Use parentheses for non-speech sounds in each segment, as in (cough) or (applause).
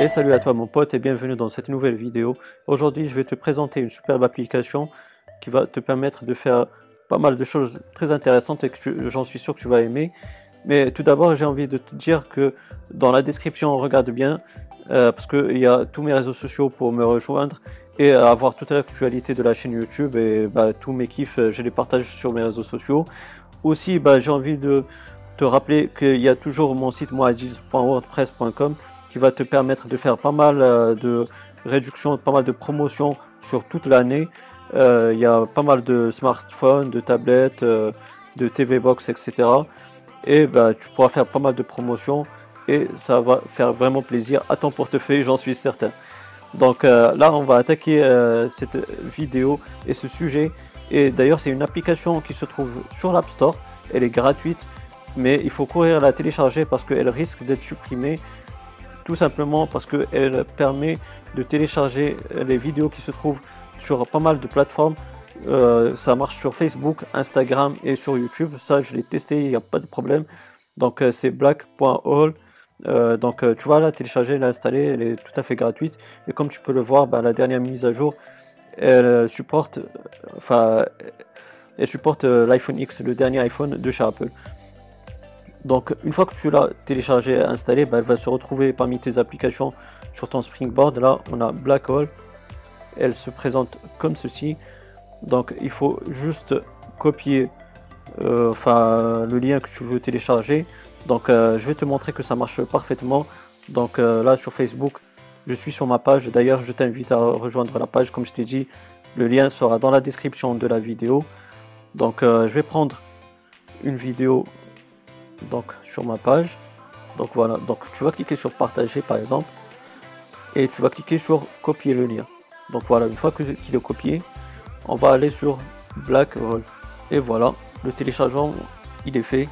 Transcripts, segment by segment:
Et salut à toi mon pote et bienvenue dans cette nouvelle vidéo. Aujourd'hui je vais te présenter une superbe application qui va te permettre de faire pas mal de choses très intéressantes et que j'en suis sûr que tu vas aimer. Mais tout d'abord j'ai envie de te dire que dans la description regarde bien euh, parce qu'il y a tous mes réseaux sociaux pour me rejoindre et avoir toute l'actualité de la chaîne YouTube et bah, tous mes kiffs je les partage sur mes réseaux sociaux. Aussi bah, j'ai envie de te rappeler qu'il y a toujours mon site moadis.wordpress.com qui va te permettre de faire pas mal euh, de réductions, pas mal de promotions sur toute l'année. Euh, il y a pas mal de smartphones, de tablettes, euh, de TV box, etc. Et bah, tu pourras faire pas mal de promotions et ça va faire vraiment plaisir à ton portefeuille, j'en suis certain. Donc là, on va attaquer cette vidéo et ce sujet. Et d'ailleurs, c'est une application qui se trouve sur l'App Store. Elle est gratuite, mais il faut courir la télécharger parce qu'elle risque d'être supprimée tout simplement parce qu'elle permet de télécharger les vidéos qui se trouvent sur pas mal de plateformes. Euh, ça marche sur Facebook, Instagram et sur YouTube. Ça, je l'ai testé, il n'y a pas de problème. Donc, euh, c'est black.all. Euh, donc, tu vas la télécharger, l'installer, elle est tout à fait gratuite. Et comme tu peux le voir, bah, la dernière mise à jour, elle supporte, enfin, elle supporte l'iPhone X, le dernier iPhone de chez Apple. Donc une fois que tu l'as téléchargé et installé, bah, elle va se retrouver parmi tes applications sur ton Springboard. Là, on a Black Hole. Elle se présente comme ceci. Donc il faut juste copier euh, le lien que tu veux télécharger. Donc euh, je vais te montrer que ça marche parfaitement. Donc euh, là sur Facebook, je suis sur ma page. D'ailleurs, je t'invite à rejoindre la page. Comme je t'ai dit, le lien sera dans la description de la vidéo. Donc je vais prendre une vidéo donc sur ma page. Donc voilà, donc tu vas cliquer sur partager par exemple et tu vas cliquer sur copier le lien. Donc voilà, une fois qu'il est copié, on va aller sur Black et voilà, le téléchargement il est fait.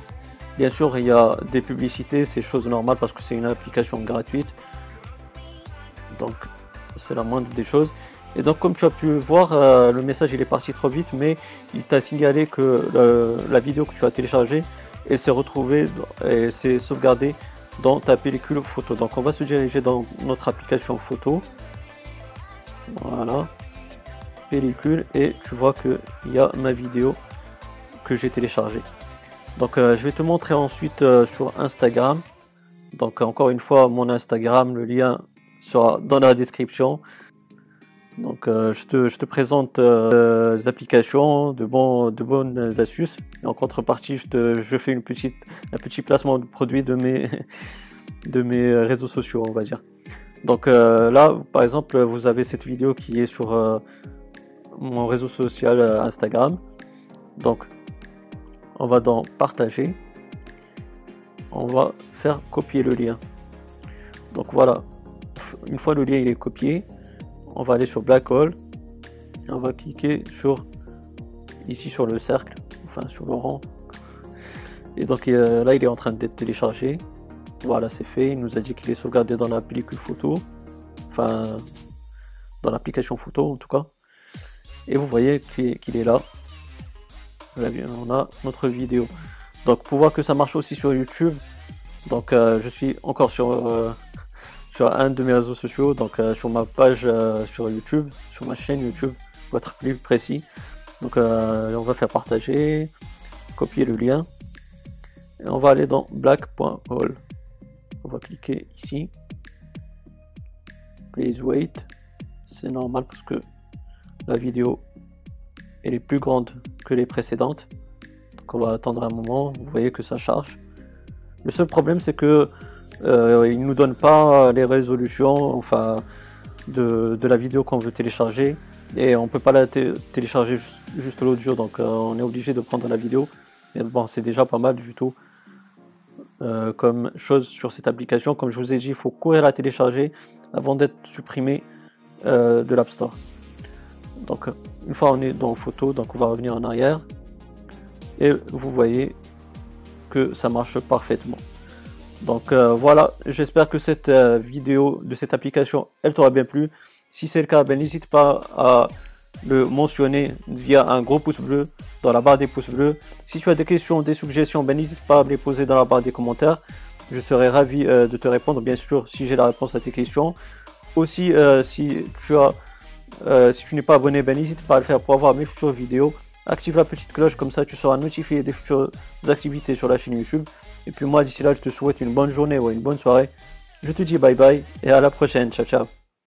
Bien sûr, il y a des publicités, c'est chose normale parce que c'est une application gratuite. Donc c'est la moindre des choses. Et donc comme tu as pu voir, euh, le message il est parti trop vite, mais il t'a signalé que euh, la vidéo que tu as téléchargée et s'est retrouvé et s'est sauvegardé dans ta pellicule photo. Donc on va se diriger dans notre application photo. Voilà. Pellicule et tu vois que il y a ma vidéo que j'ai téléchargée. Donc euh, je vais te montrer ensuite euh, sur Instagram. Donc encore une fois mon Instagram, le lien sera dans la description. Donc euh, je, te, présente euh, des applications, de, bon, de bonnes astuces. En contrepartie, je fais une petite, un petit placement de produits de mes, (laughs) de mes réseaux sociaux, on va dire. Donc euh, là, par exemple, vous avez cette vidéo qui est sur mon réseau social Instagram. Donc, on va dans partager. On va faire copier le lien. Donc voilà, une fois le lien il est copié, on va aller sur Black Hole et on va cliquer sur ici sur le cercle, enfin sur le rang. Et donc euh, là il est en train d'être téléchargé. Voilà c'est fait, il nous a dit qu'il est sauvegardé dans la photo, enfin dans l'application photo en tout cas. Et vous voyez qu'il est là. on a notre vidéo. Donc pour voir que ça marche aussi sur YouTube, donc euh, je suis encore sur euh, sur un de mes réseaux sociaux, donc euh, sur ma page euh, sur YouTube, sur ma chaîne YouTube, pour être plus précis. Donc euh, on va faire partager, copier le lien, et on va aller dans black.hall. On va cliquer ici. Please wait. C'est normal parce que la vidéo elle est plus grande que les précédentes. Donc on va attendre un moment. Vous voyez que ça charge. Le seul problème c'est que euh, il nous donne pas les résolutions de, la vidéo qu'on veut télécharger et on peut pas la télécharger juste, l'audio donc euh, on est obligé de prendre la vidéo. Bon, c'est déjà pas mal du tout. Euh, comme chose sur cette application, comme je vous ai dit, il faut courir la télécharger avant d'être supprimé euh, de l'App Store. Donc une fois on est dans photo, donc on va revenir en arrière et vous voyez que ça marche parfaitement. Donc euh, voilà, j'espère que cette euh, vidéo de cette application, elle t'aura bien plu. Si c'est le cas, ben, n'hésite pas à le mentionner via un gros pouce bleu dans la barre des pouces bleus. Si tu as des questions, des suggestions, ben, n'hésite pas à me les poser dans la barre des commentaires. Je serai ravi de te répondre, bien sûr, si j'ai la réponse à tes questions. Aussi, si tu as si tu n'es pas abonné, ben n'hésite pas à le faire pour avoir mes futures vidéos. Active la petite cloche, comme ça tu seras notifié des futures activités sur la chaîne YouTube. Et puis moi, d'ici là, je te souhaite une bonne journée ou une bonne soirée. Je te dis bye bye et à la prochaine. Ciao, ciao.